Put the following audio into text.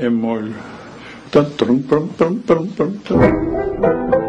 é molho. Tum, tum, tum, tum, tum, tum.